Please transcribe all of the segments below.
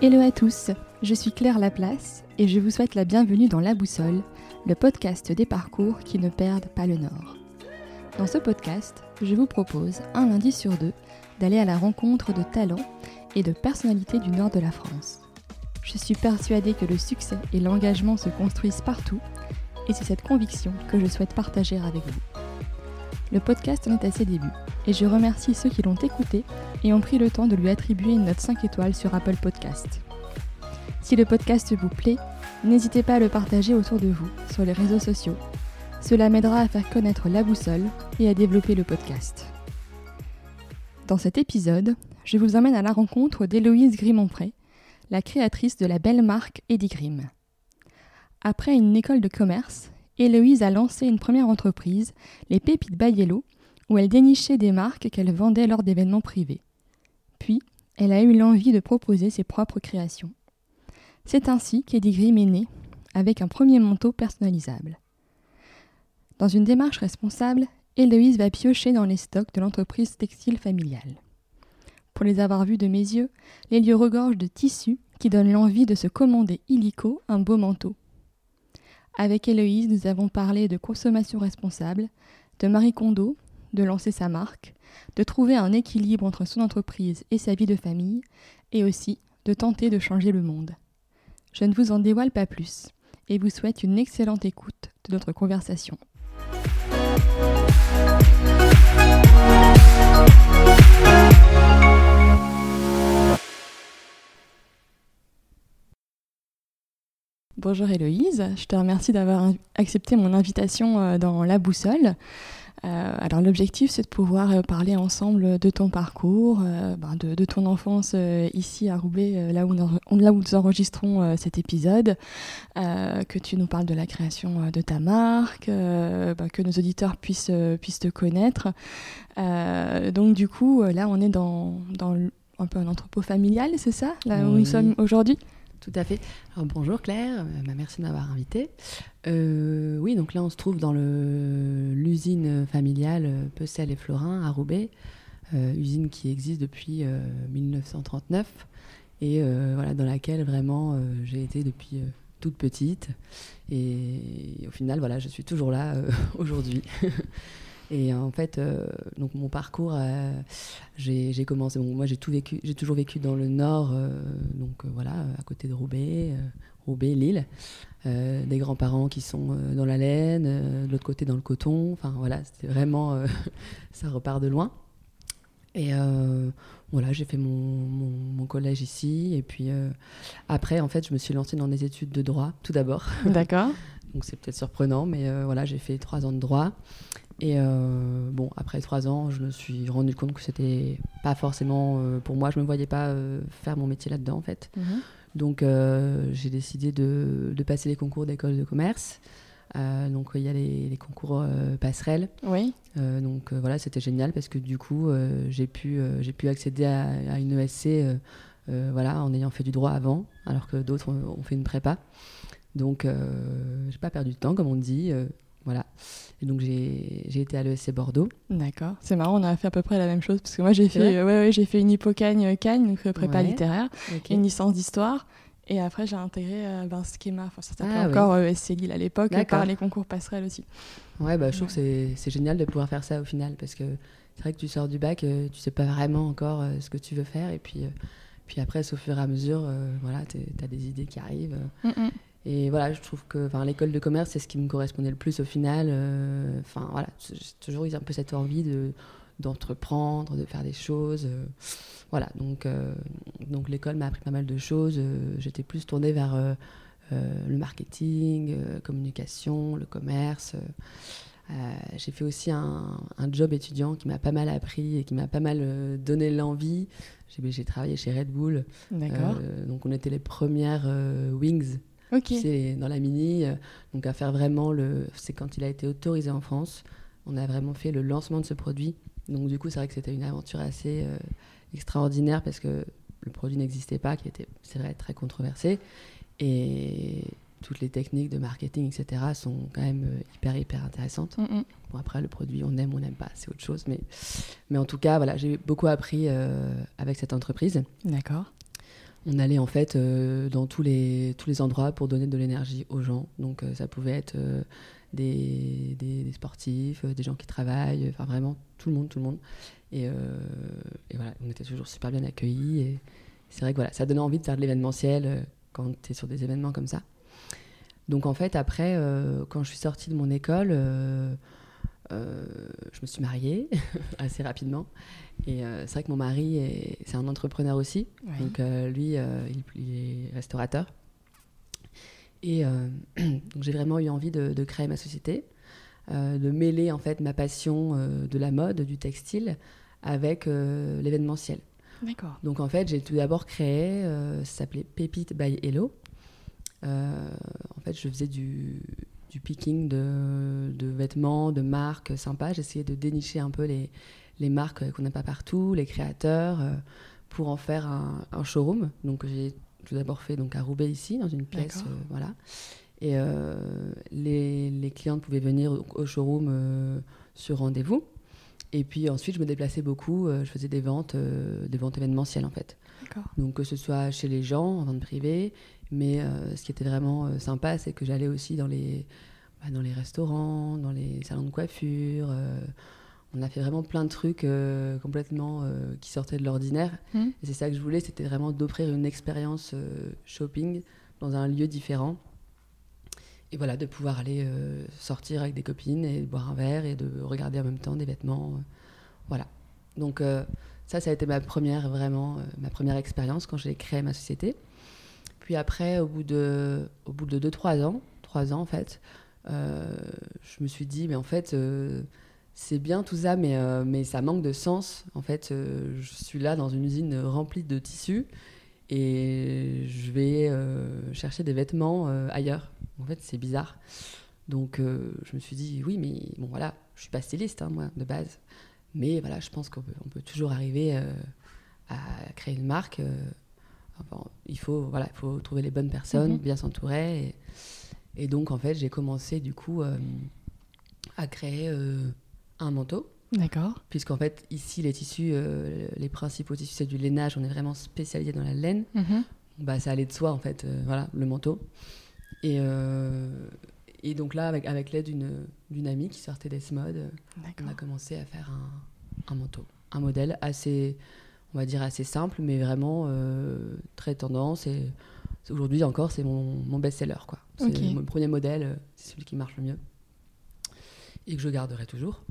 Hello à tous, je suis Claire Laplace et je vous souhaite la bienvenue dans La Boussole, le podcast des parcours qui ne perdent pas le nord. Dans ce podcast, je vous propose, un lundi sur deux, d'aller à la rencontre de talents et de personnalités du nord de la France. Je suis persuadée que le succès et l'engagement se construisent partout et c'est cette conviction que je souhaite partager avec vous. Le podcast en est à ses débuts et je remercie ceux qui l'ont écouté et ont pris le temps de lui attribuer une note 5 étoiles sur Apple Podcast. Si le podcast vous plaît, n'hésitez pas à le partager autour de vous, sur les réseaux sociaux. Cela m'aidera à faire connaître la boussole et à développer le podcast. Dans cet épisode, je vous emmène à la rencontre d'Héloïse Grimonpré, la créatrice de la belle marque Eddie Grimm. Après une école de commerce, Héloïse a lancé une première entreprise, les Pépites Bayello, où elle dénichait des marques qu'elle vendait lors d'événements privés. Puis, elle a eu l'envie de proposer ses propres créations. C'est ainsi qu'Eddie est né, avec un premier manteau personnalisable. Dans une démarche responsable, Héloïse va piocher dans les stocks de l'entreprise textile familiale. Pour les avoir vus de mes yeux, les lieux regorgent de tissus qui donnent l'envie de se commander illico un beau manteau. Avec Héloïse, nous avons parlé de consommation responsable, de Marie Kondo, de lancer sa marque, de trouver un équilibre entre son entreprise et sa vie de famille, et aussi de tenter de changer le monde. Je ne vous en dévoile pas plus, et vous souhaite une excellente écoute de notre conversation. Bonjour Héloïse, je te remercie d'avoir accepté mon invitation euh, dans La Boussole. Euh, alors l'objectif c'est de pouvoir euh, parler ensemble de ton parcours, ben, de, ton enfance ici à Roubaix, là, où nous, enregistrons cet épisode, que tu nous parles de la création de ta marque, ben, que nos auditeurs puissent, puissent te connaître. donc du coup là on est dans, un peu un entrepôt familial, c'est ça, là où nous sommes aujourd'hui? Tout à fait. Bonjour Claire, euh, bah, merci de m'avoir invité. Euh, oui, donc là on se trouve dans l'usine familiale euh, Pecel et Florin à Roubaix, usine qui existe depuis 1939 et voilà dans laquelle vraiment j'ai été depuis toute petite et au final voilà je suis toujours là aujourd'hui. Et en fait, euh, donc mon parcours, euh, j'ai commencé. Bon, moi, j'ai tout vécu. J'ai toujours vécu dans le nord, euh, donc voilà, à côté de Roubaix, Roubaix, Lille. des grands-parents qui sont dans la laine, de l'autre côté dans le coton. Enfin voilà, c'était vraiment, ça repart de loin. Et voilà, j'ai fait mon, mon, collège ici. Et puis après, en fait, je me suis lancée dans des études de droit, tout d'abord. D'accord. Donc c'est peut-être surprenant, mais voilà, j'ai fait trois ans de droit. Et euh, bon, après trois ans, je me suis rendu compte que c'était pas forcément euh, pour moi. Je me voyais pas euh, faire mon métier là-dedans, en fait. Mhm. Donc, j'ai décidé de, de, passer les concours d'école de commerce. donc, il y a les, les concours passerelles. Oui. donc, voilà, c'était génial parce que du coup, j'ai pu, j'ai pu accéder à, à une ESC voilà, en ayant fait du droit avant, alors que d'autres ont, fait une prépa. Donc, j'ai pas perdu de temps, comme on dit. Voilà. Et donc j'ai été à l'ESC Bordeaux. D'accord. C'est marrant, on a fait à peu près la même chose parce que moi j'ai fait, ouais, ouais, j'ai fait une hypocagne euh, Cagne, donc euh, prépa littéraire, une licence d'histoire. Et après, j'ai intégré euh, ben, Schema, enfin, ça s'appelait ah encore ESC Lille à l'époque, par les concours passerelles aussi. Ouais, bah, je trouve que c'est génial de pouvoir faire ça au final, parce que c'est vrai que tu sors du bac, tu sais pas vraiment encore ce que tu veux faire, et puis, puis après, au fur et à mesure, voilà, tu as des idées qui arrivent. Mm, mm. Et voilà, je trouve que l'école de commerce, c'est ce qui me correspondait le plus au final. Euh, enfin, voilà, j'ai toujours eu un peu cette envie de, d'entreprendre, de faire des choses. Euh, voilà, donc, euh, donc l'école m'a appris pas mal de choses. J'étais plus tournée vers le marketing, communication, le commerce. j'ai fait aussi un, un, job étudiant qui m'a pas mal appris et qui m'a pas mal donné l'envie. J'ai, travaillé chez Red Bull. D'accord. donc on était les premières Wings c'est dans la mini. Euh, donc à faire vraiment le. C'est quand il a été autorisé en France. On a vraiment fait le lancement de ce produit. Donc du coup, c'est vrai que c'était une aventure assez euh, extraordinaire parce que le produit n'existait pas, qui était, c'est vrai, très controversé. Et toutes les techniques de marketing, etc., sont quand même euh, hyper, hyper intéressantes. Mm, mm. Bon, après, le produit, on aime, on n'aime pas, c'est autre chose. Mais, mais en tout cas, voilà, j'ai beaucoup appris avec cette entreprise. D'accord. On allait en fait dans tous les, tous les endroits pour donner de l'énergie aux gens. Donc ça pouvait être des, des, sportifs, des gens qui travaillent, enfin vraiment tout le monde, tout le monde. Et, voilà, on était toujours super bien accueillis. Et c'est vrai que voilà, ça donnait envie de faire de l'événementiel quand tu es sur des événements comme ça. Donc en fait, après, euh, quand je suis sortie de mon école, euh, euh, je me suis mariée assez rapidement. Et c'est vrai que mon mari, c'est un entrepreneur aussi. Donc lui, il, est restaurateur. Et donc j'ai vraiment eu envie de, de créer ma société, de mêler en fait ma passion de la mode, du textile, avec l'événementiel. D'accord. Donc en fait, j'ai tout d'abord créé, ça s'appelait Pépite by Hello. Euh, en fait, je faisais du, du picking de, de, vêtements, de marques sympas. J'essayais de dénicher un peu les, les marques qu'on n'a pas partout, les créateurs, euh, pour en faire un, un showroom. Donc j'ai tout d'abord fait donc à Roubaix ici, dans une pièce, euh, voilà. Et les, les, clientes pouvaient venir au, showroom sur rendez-vous. Et puis ensuite, je me déplaçais beaucoup. je faisais des ventes, des ventes événementielles en fait. Donc que ce soit chez les gens en vente privée, mais euh, ce qui était vraiment euh, sympa, c'est que j'allais aussi dans les, bah, dans les restaurants, dans les salons de coiffure. Euh, on a fait vraiment plein de trucs complètement qui sortaient de l'ordinaire. Mmh. Et c'est ça que je voulais, c'était vraiment d'offrir une expérience shopping dans un lieu différent. Et voilà, de pouvoir aller sortir avec des copines et boire un verre et de regarder en même temps des vêtements. voilà. Donc ça, ça a été ma première, vraiment, ma première expérience quand j'ai créé ma société. Puis après, au bout de, au bout de 2-3 ans, 3 ans en fait, euh, je me suis dit, mais en fait, euh, c'est bien tout ça, mais, euh, mais ça manque de sens. En fait, je suis là dans une usine remplie de tissus et je vais chercher des vêtements ailleurs. En fait, c'est bizarre. Donc, je me suis dit, oui, mais bon, voilà, je suis pas styliste, hein, moi, de base. Mais voilà, je pense qu'on peut, on peut toujours arriver à créer une marque il faut, voilà, il faut trouver les bonnes personnes, mhm. bien s'entourer. Et, donc, en fait, j'ai commencé du coup euh, à créer euh, un manteau. D'accord. Puisqu'en fait, ici, les tissus, euh, les principaux tissus, c'est du lainage. On est vraiment spécialisé dans la laine. Mhm. Bah, ça allait de soi, en fait, voilà, le manteau. Et, et donc là, avec, avec l'aide d'une amie qui sortait des Mode, on a commencé à faire un, un manteau. Un modèle assez on va dire assez simple, mais vraiment euh, très tendance. Et aujourd'hui encore, c'est mon, mon best-seller. Quoi. C'est mon premier modèle, euh, c'est celui qui marche le mieux et que je garderai toujours.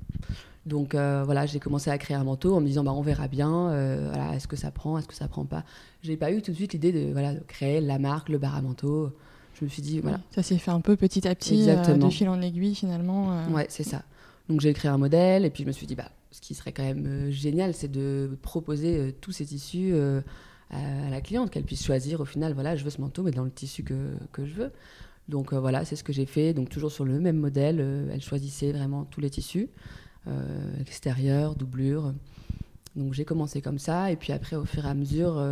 Donc euh, voilà, j'ai commencé à créer un manteau en me disant bah, on verra bien, voilà, est-ce que ça prend, est-ce que ça prend pas. J'ai pas eu tout de suite l'idée de, voilà, de créer la marque, le bar à manteau. Je me suis dit voilà. Ça s'est fait un peu petit à petit, de fil en aiguille finalement. Ouais, c'est ça. Donc j'ai créé un modèle et puis je me suis dit bah ce qui serait quand même euh, génial, c'est de proposer euh, tous ces tissus euh, à, la cliente, qu'elle puisse choisir au final, voilà, je veux ce manteau, mais dans le tissu que, que je veux. Donc voilà, c'est ce que j'ai fait. Donc toujours sur le même modèle, elle choisissait vraiment tous les tissus, extérieur, doublure. Donc j'ai commencé comme ça, et puis après, au fur et à mesure,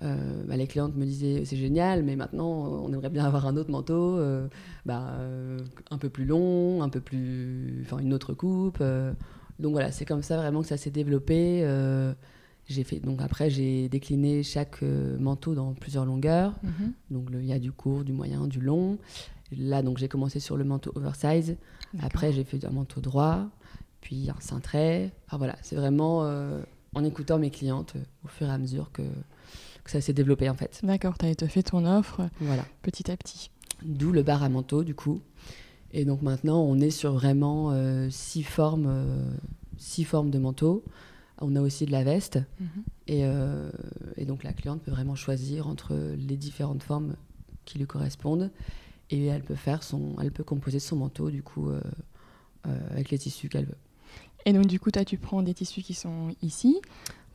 bah, les clientes me disaient c'est génial, mais maintenant on aimerait bien avoir un autre manteau, bah, un peu plus long, un peu plus, enfin une autre coupe. Donc voilà, c'est comme ça vraiment que ça s'est développé. Euh, j'ai fait donc après j'ai décliné chaque euh, manteau dans plusieurs longueurs. Mhm. Donc il y a du court, du moyen, du long. Là donc j'ai commencé sur le manteau oversize. Après j'ai fait un manteau droit, puis un cintré. Enfin voilà, c'est vraiment euh, en écoutant mes clientes au fur et à mesure que, que ça s'est développé en fait. D'accord, tu as fait ton offre voilà. petit à petit. D'où le bar à manteau du coup. Et donc maintenant, on est sur vraiment euh, six, formes, euh, six formes de manteau. On a aussi de la veste. Mhm. et, euh, et, donc la cliente peut vraiment choisir entre les différentes formes qui lui correspondent. Et elle peut, faire son, elle peut composer son manteau du coup avec les tissus qu'elle veut. Et donc du coup, toi, tu prends des tissus qui sont ici.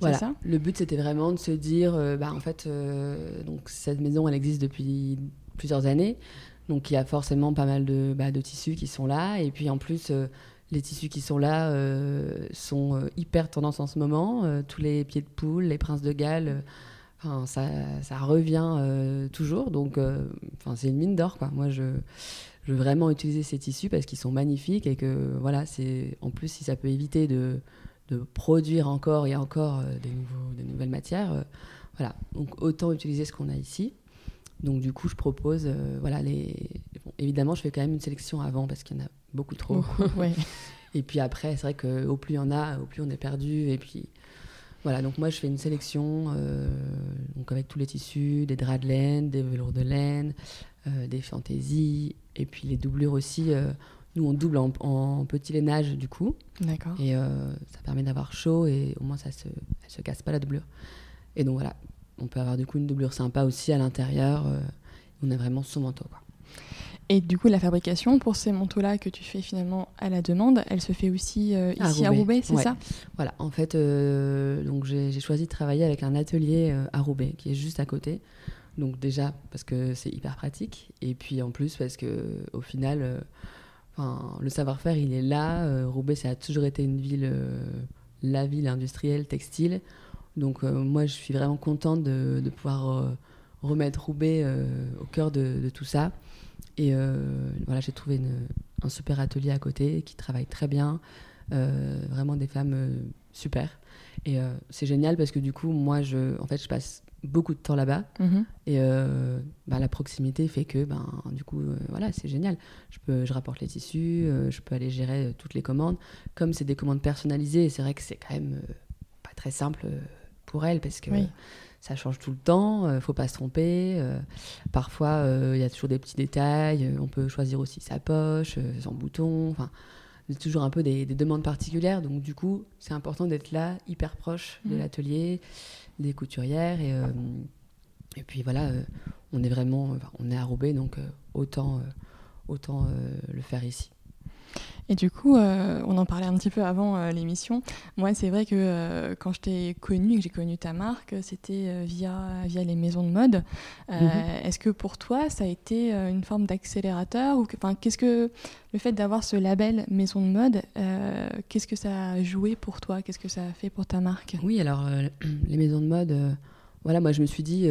Voilà. Ça le but, c'était vraiment de se dire, bah, en fait, donc cette maison, elle existe depuis plusieurs années. Donc il y a forcément pas mal de, bah, de tissus qui sont là. Et puis en plus, euh, les tissus qui sont là euh, sont euh, hyper tendance en ce moment. tous les pieds de poule, les princes de Galles, ça, ça, revient toujours. Donc c'est une mine d'or. Moi, je, je, veux vraiment utiliser ces tissus parce qu'ils sont magnifiques et que voilà, c'est en plus si ça peut éviter de, de produire encore et encore des, nouveaux, des nouvelles matières voilà, donc autant utiliser ce qu'on a ici. Donc du coup, je propose, voilà, les. évidemment, je fais quand même une sélection avant parce qu'il y en a beaucoup trop. et puis après, c'est vrai qu'au plus il y en a, au plus on est perdu. Et puis voilà, donc moi je fais une sélection donc avec tous les tissus, des draps de laine, des velours de laine, des fantaisies, et puis les doublures aussi. Nous, on double en, petit lainage du coup. D'accord. Et euh, ça permet d'avoir chaud et au moins ça se, se casse pas la doublure. Et donc voilà, on peut avoir du coup une doublure sympa aussi à l'intérieur. Euh, on a vraiment son manteau. Quoi. Et du coup, la fabrication pour ces manteaux-là que tu fais finalement à la demande, elle se fait aussi euh, ici à Roubaix, c'est ça? Voilà, en fait, donc j'ai choisi de travailler avec un atelier à Roubaix qui est juste à côté. Donc déjà parce que c'est hyper pratique et puis en plus parce que au final le savoir-faire, il est là. Euh, Roubaix, ça a toujours été une ville, euh, la ville industrielle, textile. Donc euh, moi, je suis vraiment contente de, pouvoir remettre Roubaix au cœur de, tout ça. Et voilà, j'ai trouvé un super atelier à côté qui travaille très bien. vraiment des femmes super. Et c'est génial parce que du coup, moi, je, en fait, je passe beaucoup de temps là-bas. Mhm. Et euh, bah, la proximité fait que, ben, du coup, euh, voilà, c'est génial. Je, peux, je rapporte les tissus, euh, je peux aller gérer toutes les commandes. Comme c'est des commandes personnalisées, c'est vrai que c'est quand même pas très simple pour elles parce que ça change tout le temps, faut pas se tromper. parfois, il y a toujours des petits détails. on peut choisir aussi sa poche, son bouton. Enfin, c'est toujours un peu des, des, demandes particulières. Donc, du coup, c'est important d'être là, hyper proche de mhm. l'atelier des couturières. Et, euh, puis voilà, euh, on est vraiment, on est à donc euh, autant, autant le faire ici. Et du coup, on en parlait un petit peu avant l'émission. Moi, c'est vrai que quand je t'ai connu, que j'ai connu ta marque, c'était via, via les maisons de mode. Mhm. Est-ce que pour toi, ça a été une forme d'accélérateur ou qu'est-ce que le fait d'avoir ce label maison de mode, qu'est-ce que ça a joué pour toi? Qu'est-ce que ça a fait pour ta marque? Oui, alors les maisons de mode, voilà, moi je me suis dit,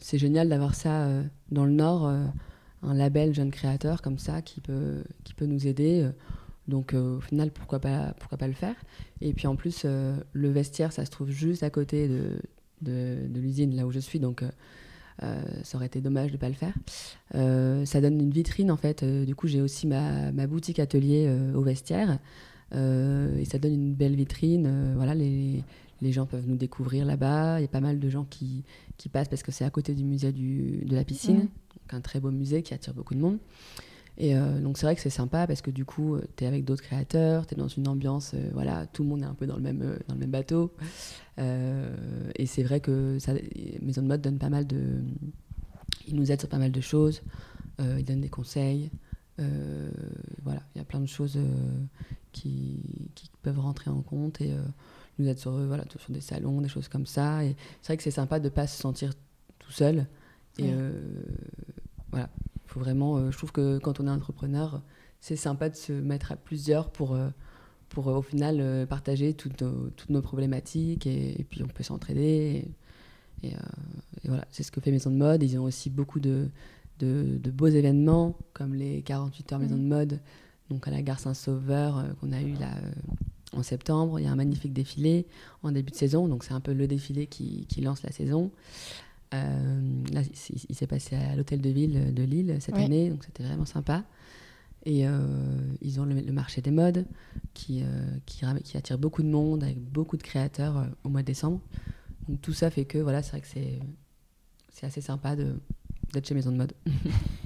c'est génial d'avoir ça dans le Nord un label jeune créateur comme ça qui peut, qui peut nous aider. Donc euh, au final, pourquoi pas, pourquoi pas le faire? Et puis en plus, euh, le vestiaire, ça se trouve juste à côté de, de, l'usine, là où je suis. Donc euh, ça aurait été dommage de ne pas le faire. ça donne une vitrine en fait. du coup, j'ai aussi ma, ma, boutique atelier au vestiaire. et ça donne une belle vitrine. voilà, les, les gens peuvent nous découvrir là-bas. Il y a pas mal de gens qui, qui passent parce que c'est à côté du musée du, de la piscine. Mmh. Donc un très beau musée qui attire beaucoup de monde. Et euh, donc c'est vrai que c'est sympa parce que du coup, euh, tu es avec d'autres créateurs, tu es dans une ambiance, euh, voilà, tout le monde est un peu dans le même, dans le même bateau. et c'est vrai que ça, Maison de Mode donne pas mal de... Ils nous aident sur pas mal de choses, ils donnent des conseils. voilà, il y a plein de choses qui, qui, peuvent rentrer en compte et nous aident sur, voilà, sur des salons, des choses comme ça. Et c'est vrai que c'est sympa de ne pas se sentir tout seul. Et voilà, faut vraiment, euh, je trouve que quand on est entrepreneur, c'est sympa de se mettre à plusieurs pour, euh, pour euh, au final partager toutes nos, toutes nos problématiques et, puis on peut s'entraider. Et, voilà, c'est ce que fait Maison de Mode. Ils ont aussi beaucoup de, de, beaux événements comme les 48 heures Maison de mmh. Mode, donc à la gare Saint-Sauveur qu'on a eu là en septembre. Il y a un magnifique défilé en début de saison, donc c'est un peu le défilé qui, qui lance la saison. Euh, là, il, s'est passé à l'hôtel de ville de Lille cette année, donc c'était vraiment sympa. Et euh, ils ont le, marché des modes qui, euh, qui, qui, attire beaucoup de monde, avec beaucoup de créateurs au mois de décembre. Donc tout ça fait que voilà, c'est vrai que c'est assez sympa d'être chez Maison de Mode.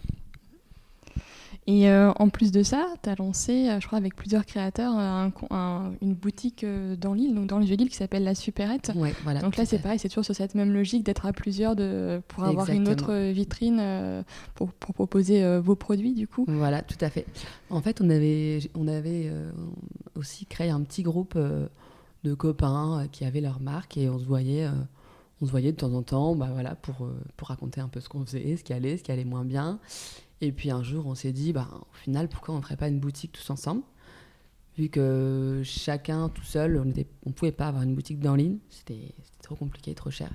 Et euh, en plus de ça, tu as lancé, euh, je crois, avec plusieurs créateurs, euh, une boutique dans l'île, donc dans le vieux qui s'appelle La Supérette. voilà, donc là, c'est pareil, c'est toujours sur cette même logique d'être à plusieurs de, pour avoir une autre vitrine pour, pour, proposer vos produits, du coup. Voilà, tout à fait. En fait, on avait, on avait aussi créé un petit groupe de copains qui avaient leur marque et on se voyait on se voyait de temps en temps bah voilà, pour, pour raconter un peu ce qu'on faisait, ce qui allait, ce qui allait moins bien. Et puis un jour, on s'est dit, bah, au final, pourquoi on ne ferait pas une boutique tous ensemble? Vu que chacun tout seul, on ne pouvait pas avoir une boutique dans ligne, c'était trop compliqué, trop cher.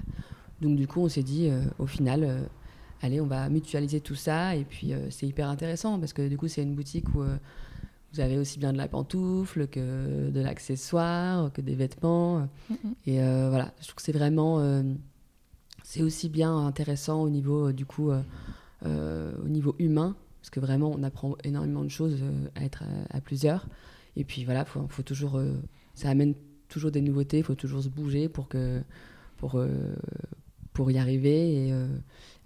Donc du coup, on s'est dit, euh, au final, euh, allez, on va mutualiser tout ça. Et puis euh, c'est hyper intéressant parce que du coup, c'est une boutique où vous avez aussi bien de la pantoufle que de l'accessoire, que des vêtements. Et voilà, je trouve que c'est vraiment c'est aussi bien intéressant au niveau du coup au niveau humain parce que vraiment on apprend énormément de choses à être à, plusieurs et puis voilà faut, faut toujours ça amène toujours des nouveautés il faut toujours se bouger pour que pour pour y arriver et,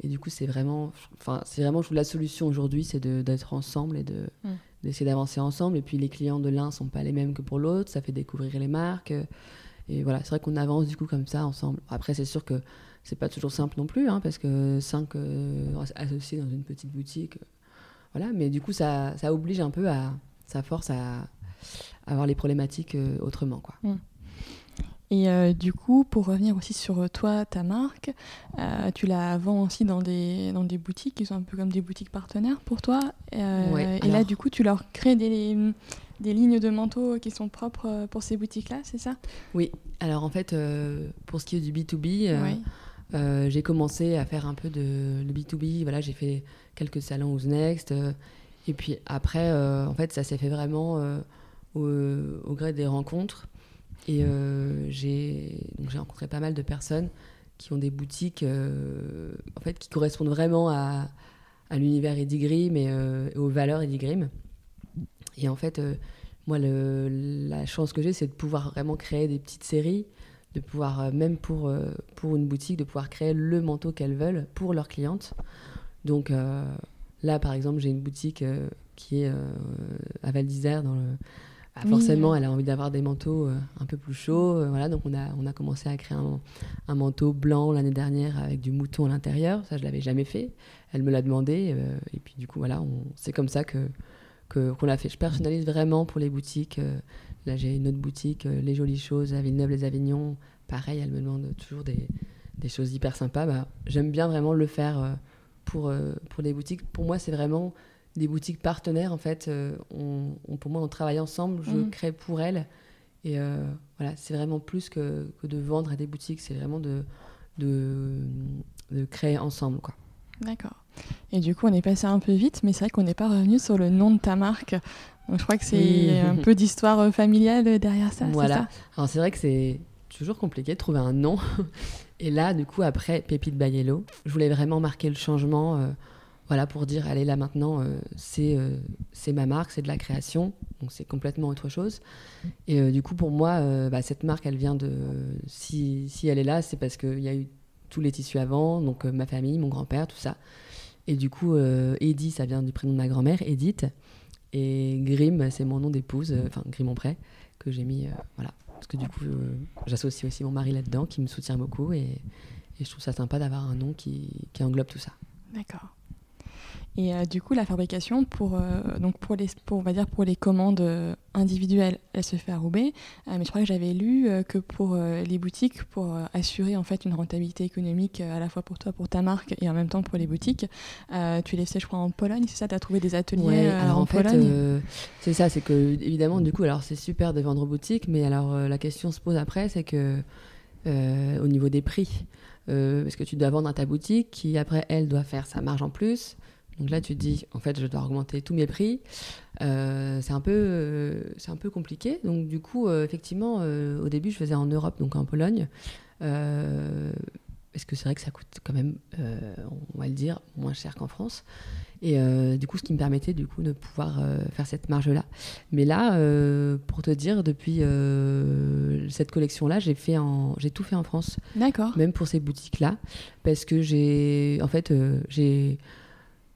et du coup c'est vraiment enfin c'est vraiment la solution aujourd'hui c'est d'être ensemble et de mm d'essayer d'avancer ensemble. Et puis les clients de l'un sont pas les mêmes que pour l'autre, ça fait découvrir les marques. Et voilà, c'est vrai qu'on avance du coup comme ça ensemble. Après, c'est sûr que c'est pas toujours simple non plus, hein, parce que cinq euh, associés dans une petite boutique, euh, voilà. Mais du coup, ça, ça, oblige un peu à, ça force à, avoir les problématiques euh, autrement, quoi. Mmh. Et du coup, pour revenir aussi sur toi, ta marque, tu la vends aussi dans des, dans des boutiques qui sont un peu comme des boutiques partenaires pour toi. et là, du coup, tu leur crées des, des lignes de manteaux qui sont propres pour ces boutiques-là, c'est ça? Oui. Alors en fait, pour ce qui est du B2B, j'ai commencé à faire un peu de le B2B. Voilà, j'ai fait quelques salons Who's Next. et puis après, en fait, ça s'est fait vraiment au, gré des rencontres. Et euh, j'ai rencontré pas mal de personnes qui ont des boutiques euh, en fait, qui correspondent vraiment à, l'univers Eddie Grimm et, euh, aux valeurs Eddie Grimm. Et en fait, moi, la chance que j'ai, c'est de pouvoir vraiment créer des petites séries, de pouvoir, même pour, pour une boutique, de pouvoir créer le manteau qu'elles veulent pour leurs clientes. Donc là, par exemple, j'ai une boutique qui est à Val d'Isère, dans le bah, forcément, elle a envie d'avoir des manteaux euh, un peu plus chauds. Euh, voilà, donc on a, on a commencé à créer un, manteau blanc l'année dernière avec du mouton à l'intérieur. Ça, je l'avais jamais fait. Elle me l'a demandé. Euh, et puis, du coup, voilà, c'est comme ça que qu'on l'a fait. Je personnalise vraiment pour les boutiques. Là, j'ai une autre boutique, Les Jolies Choses, à Villeneuve-les-Avignon. Pareil, elle me demande toujours des, des choses hyper sympas. Bah, J'aime bien vraiment le faire pour, pour les boutiques. Pour moi, c'est vraiment des boutiques partenaires, en fait, euh, on, pour moi, on travaille ensemble, je mhm. crée pour elles. Et euh, voilà, c'est vraiment plus que, que, de vendre à des boutiques, c'est vraiment de, de, de, créer ensemble. quoi. D'accord. Et du coup, on est passé un peu vite, mais c'est vrai qu'on n'est pas revenu sur le nom de ta marque. Donc, je crois que c'est un peu d'histoire euh, familiale derrière ça. Voilà. Alors, c'est vrai que c'est toujours compliqué de trouver un nom. Et là, du coup, après Pépite Bayello, je voulais vraiment marquer le changement. Voilà, pour dire, allez, là maintenant, euh, euh, c'est ma marque, c'est de la création, donc c'est complètement autre chose. Et euh, du coup, pour moi, bah, cette marque, elle vient de. Si, si elle est là, c'est parce qu'il y a eu tous les tissus avant, donc ma famille, mon grand-père, tout ça. Et du coup, Edith, ça vient du prénom de ma grand-mère, Edith. Et Grim, c'est mon nom d'épouse, enfin Grim prêt, que j'ai mis. voilà. Parce que du coup, j'associe aussi mon mari là-dedans, qui me soutient beaucoup. Et, et, je trouve ça sympa d'avoir un nom qui, qui englobe tout ça. D'accord. Et euh, du coup, la fabrication, pour, euh, donc pour, les, pour, on va dire pour les commandes euh, individuelles, elle se fait à Roubaix. mais je crois que j'avais lu que pour les boutiques, pour assurer en fait une rentabilité économique à la fois pour toi, pour ta marque et en même temps pour les boutiques, tu les fais, je crois, en Pologne, c'est ça? Tu as trouvé des ateliers alors en, fait, C'est ça, c'est que évidemment, du coup, alors c'est super de vendre aux boutiques, mais alors la question se pose après, c'est que au niveau des prix, parce que tu dois vendre à ta boutique qui après elle doit faire sa marge en plus donc là, tu te dis, en fait, je dois augmenter tous mes prix. Euh, c'est un, peu, euh, c'est un peu compliqué. Donc du coup, euh, effectivement, au début, je faisais en Europe, donc en Pologne. parce que c'est vrai que ça coûte quand même, on va le dire, moins cher qu'en France. Et du coup, ce qui me permettait du coup de pouvoir faire cette marge-là. Mais là, pour te dire, depuis cette collection-là, j'ai fait en, j'ai tout fait en France. D'accord. Même pour ces boutiques-là, parce que j'ai, en fait, j'ai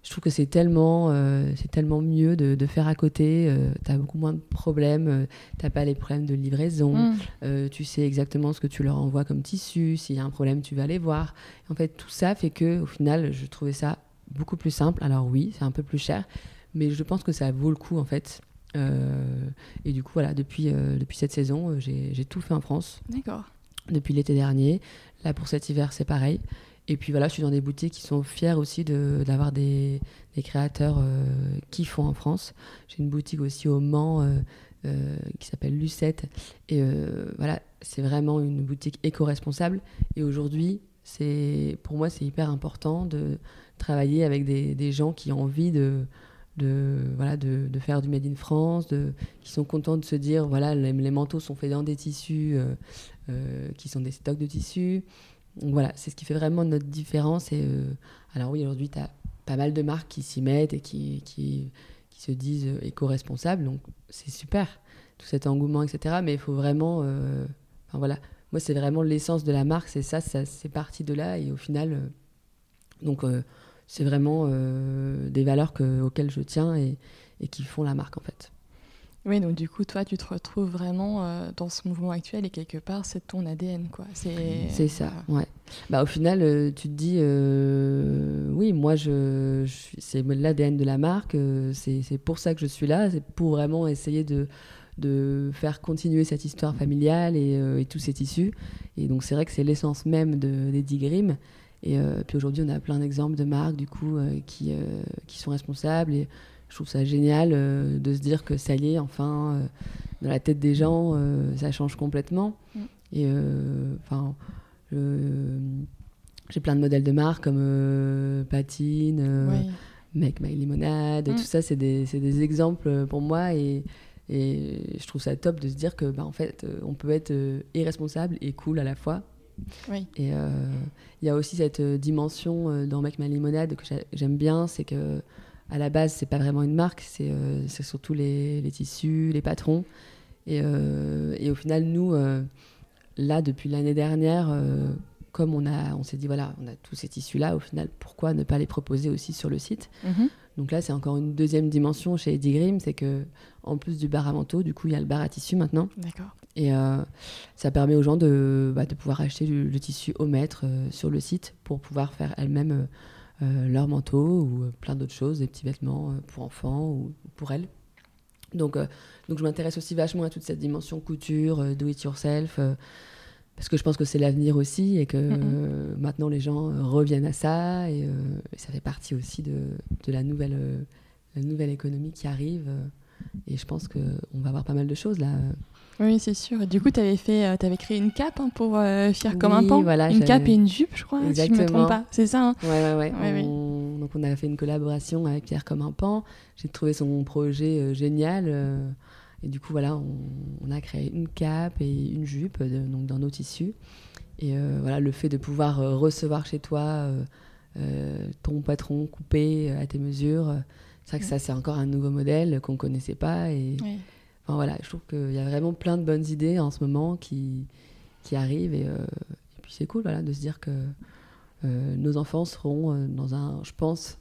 je trouve que c'est tellement, euh, c'est tellement mieux de, de, faire à côté. Euh, tu as beaucoup moins de problèmes. Euh, tu n'as pas les problèmes de livraison. Mm. tu sais exactement ce que tu leur envoies comme tissu. S'il y a un problème, tu vas les voir. En fait, tout ça fait que, au final, je trouvais ça beaucoup plus simple. Alors oui, c'est un peu plus cher, mais je pense que ça vaut le coup en fait. et du coup, voilà, depuis, depuis cette saison, j'ai tout fait en France. D'accord. Depuis l'été dernier. Là, pour cet hiver, c'est pareil. Et puis voilà, je suis dans des boutiques qui sont fiers aussi d'avoir des, des, créateurs euh, qui font en France. J'ai une boutique aussi au Mans euh, euh, qui s'appelle Lucette. Et voilà, c'est vraiment une boutique éco-responsable. Et aujourd'hui, pour moi, c'est hyper important de travailler avec des, des, gens qui ont envie de, de, voilà, de, de, faire du Made in France, de, qui sont contents de se dire, voilà, les manteaux sont faits dans des tissus qui sont des stocks de tissus voilà, c'est ce qui fait vraiment notre différence. Et, alors oui, aujourd'hui, tu as pas mal de marques qui s'y mettent et qui, qui, qui se disent éco-responsables, donc c'est super, tout cet engouement, etc. Mais il faut vraiment... Enfin, voilà, moi, c'est vraiment l'essence de la marque, c'est ça, ça c'est parti de là. Et au final, donc c'est vraiment des valeurs que, auxquelles je tiens et, et qui font la marque, en fait. Oui, donc du coup, toi, tu te retrouves vraiment euh, dans ce mouvement actuel et quelque part, c'est ton ADN, quoi. C'est ça, ouais. Bah, au final, euh, tu te dis, euh, oui, moi, je, c'est l'ADN de la marque, c'est pour ça que je suis là, c'est pour vraiment essayer de, de faire continuer cette histoire familiale et, et tous ces tissus. Et donc, c'est vrai que c'est l'essence même de, des Grimm. Et puis aujourd'hui, on a plein d'exemples de marques, du coup, qui, qui sont responsables. Et, je trouve ça génial euh, de se dire que ça y est, enfin, euh, dans la tête des gens, euh, ça change complètement. Mm. Et enfin, j'ai plein de modèles de marques comme Patine, Make My Limonade, mm. tout ça, c'est des, des, exemples pour moi. Et, et, je trouve ça top de se dire que, bah, en fait, on peut être irresponsable et cool à la fois. Oui. Et il y a aussi cette dimension dans Make My Limonade que j'aime bien, c'est que à la base, c'est pas vraiment une marque, c'est euh, surtout les, tissus, les patrons. Et, euh, et au final, nous, euh, là, depuis l'année dernière, comme on, a, on s'est dit, voilà, on a tous ces tissus-là, au final, pourquoi ne pas les proposer aussi sur le site? Mhm. Donc là, c'est encore une deuxième dimension chez Eddie Grimm, c'est que en plus du bar à manteau, du coup, il y a le bar à tissu maintenant. D'accord. Et ça permet aux gens de, bah, de pouvoir acheter le, tissu au mètre sur le site pour pouvoir faire elles-mêmes euh, leur manteau ou euh, plein d'autres choses, des petits vêtements euh, pour enfants ou pour elles. Donc, donc je m'intéresse aussi vachement à toute cette dimension couture, do it yourself, parce que je pense que c'est l'avenir aussi et que maintenant les gens reviennent à ça et, ça fait partie aussi de, de la, nouvelle, la nouvelle économie qui arrive. et je pense qu'on va avoir pas mal de choses là oui, c'est sûr. Et du coup, tu avais, fait, euh, avais créé une cape hein, pour euh, faire comme un pan. Voilà, une cape et une jupe, je crois, Exactement. si je ne me trompe pas. C'est ça hein ouais, ouais, ouais. Donc, on a fait une collaboration avec Pierre comme un pan. J'ai trouvé son projet euh, génial. et du coup, voilà, on, a créé une cape et une jupe donc dans nos tissus. Et voilà, le fait de pouvoir recevoir chez toi ton patron coupé à tes mesures, c'est vrai que ça, c'est encore un nouveau modèle qu'on ne connaissait pas. Et voilà, je trouve qu'il y a vraiment plein de bonnes idées en ce moment qui, qui arrivent. Et, euh, puis c'est cool voilà, de se dire que euh, nos enfants seront euh, dans un, je pense,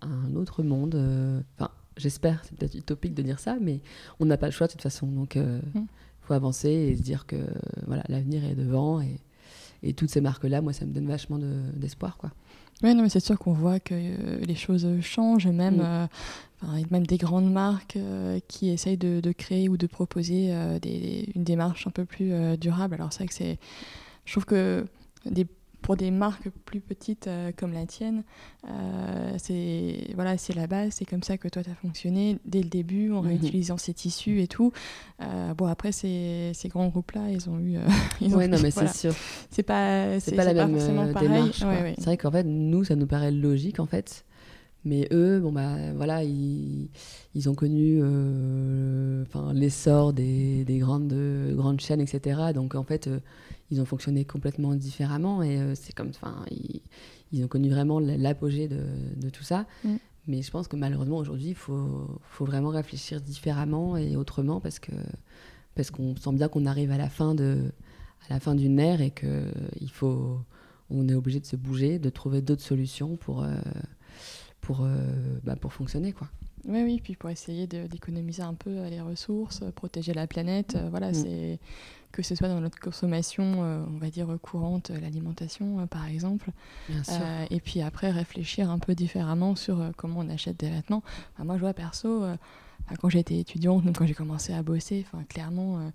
un autre monde. Enfin, j'espère, c'est peut-être utopique de dire ça, mais on n'a pas le choix de toute façon. Donc, il mm. faut avancer et se dire que voilà, l'avenir est devant. Et, et toutes ces marques-là, moi, ça me donne vachement d'espoir. quoi. Oui, non, mais c'est sûr qu'on voit que les choses changent, même mm y a même des grandes marques euh, qui essayent de, créer ou de proposer euh, des, une démarche un peu plus euh, durable. Alors c'est vrai que c'est, je trouve que des, pour des marques plus petites comme la tienne, c'est voilà, c'est la base, c'est comme ça que toi tu as fonctionné dès le début en mhm. réutilisant ces tissus et tout. bon après ces, ces grands groupes là, ils ont eu, ils non mais c'est sûr. C'est pas, c'est pas la même démarche. C'est vrai qu'en fait nous ça nous paraît logique en fait mais eux, bon bah voilà, ils, ils ont connu euh, l'essor des, des, grandes, grandes chaînes, etc. Donc en fait, euh, ils ont fonctionné complètement différemment et euh, c'est comme, enfin, ils, ils, ont connu vraiment l'apogée de, de, tout ça. Mm. Mais je pense que malheureusement aujourd'hui, il faut, faut, vraiment réfléchir différemment et autrement parce que parce qu'on sent bien qu'on arrive à la fin de à la fin d'une ère et que il faut, on est obligé de se bouger, de trouver d'autres solutions pour pour, euh, bah, pour fonctionner. Quoi. Oui, oui, puis pour essayer d'économiser un peu euh, les ressources, euh, protéger la planète, voilà, mm. c'est que ce soit dans notre consommation, on va dire courante, l'alimentation par exemple, et puis après réfléchir un peu différemment sur comment on achète des vêtements. moi, je vois perso, quand j'étais étudiante, donc quand j'ai commencé à bosser, enfin clairement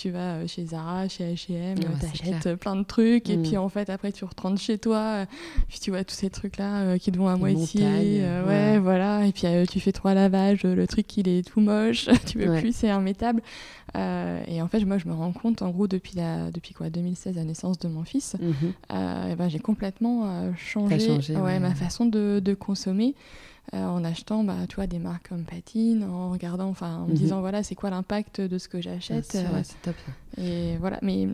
tu vas euh, chez Zara, chez H&M, tu achètes plein de trucs et mm. puis en fait après tu rentres chez toi, euh, puis tu vois tous ces trucs là euh, qui te vont à moitié, ouais, voilà, et puis tu fais trois lavages, le truc il est tout moche, tu veux plus, c'est immétable. et en fait moi je me rends compte en gros depuis la depuis quoi 2016 la naissance de mon fils, mm-hmm. ben, j'ai complètement changé, ma façon de, de consommer. Euh, en achetant bah, tu vois, des marques comme Patine, en regardant, enfin, en me mhm. disant voilà, c'est quoi l'impact de ce que j'achète. Ah, c'est euh, top. Et voilà, mais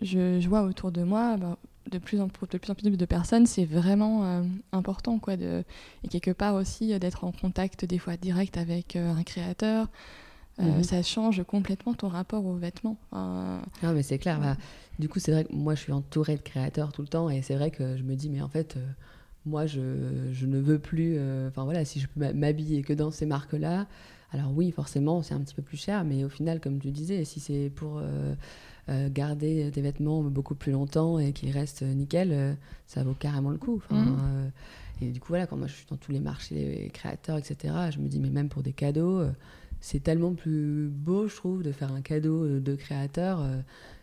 je, je, vois autour de moi, bah, de plus en plus, de plus en plus de personnes, c'est vraiment important, quoi, de, et quelque part aussi d'être en contact des fois direct avec un créateur. Mhm. Ça change complètement ton rapport aux vêtements. non, mais c'est clair. Bah, du coup, c'est vrai que moi, je suis entourée de créateurs tout le temps, et c'est vrai que je me dis, mais en fait, moi, je, je, ne veux plus. Enfin voilà, si je peux m'habiller que dans ces marques-là, alors oui, forcément, c'est un petit peu plus cher, mais au final, comme tu disais, si c'est pour euh, euh, garder tes vêtements beaucoup plus longtemps et qu'ils restent nickel, euh, ça vaut carrément le coup. Mmh. et du coup, voilà, quand moi je suis dans tous les marchés créateurs, etc., je me dis, mais même pour des cadeaux, c'est tellement plus beau, je trouve, de faire un cadeau de créateur.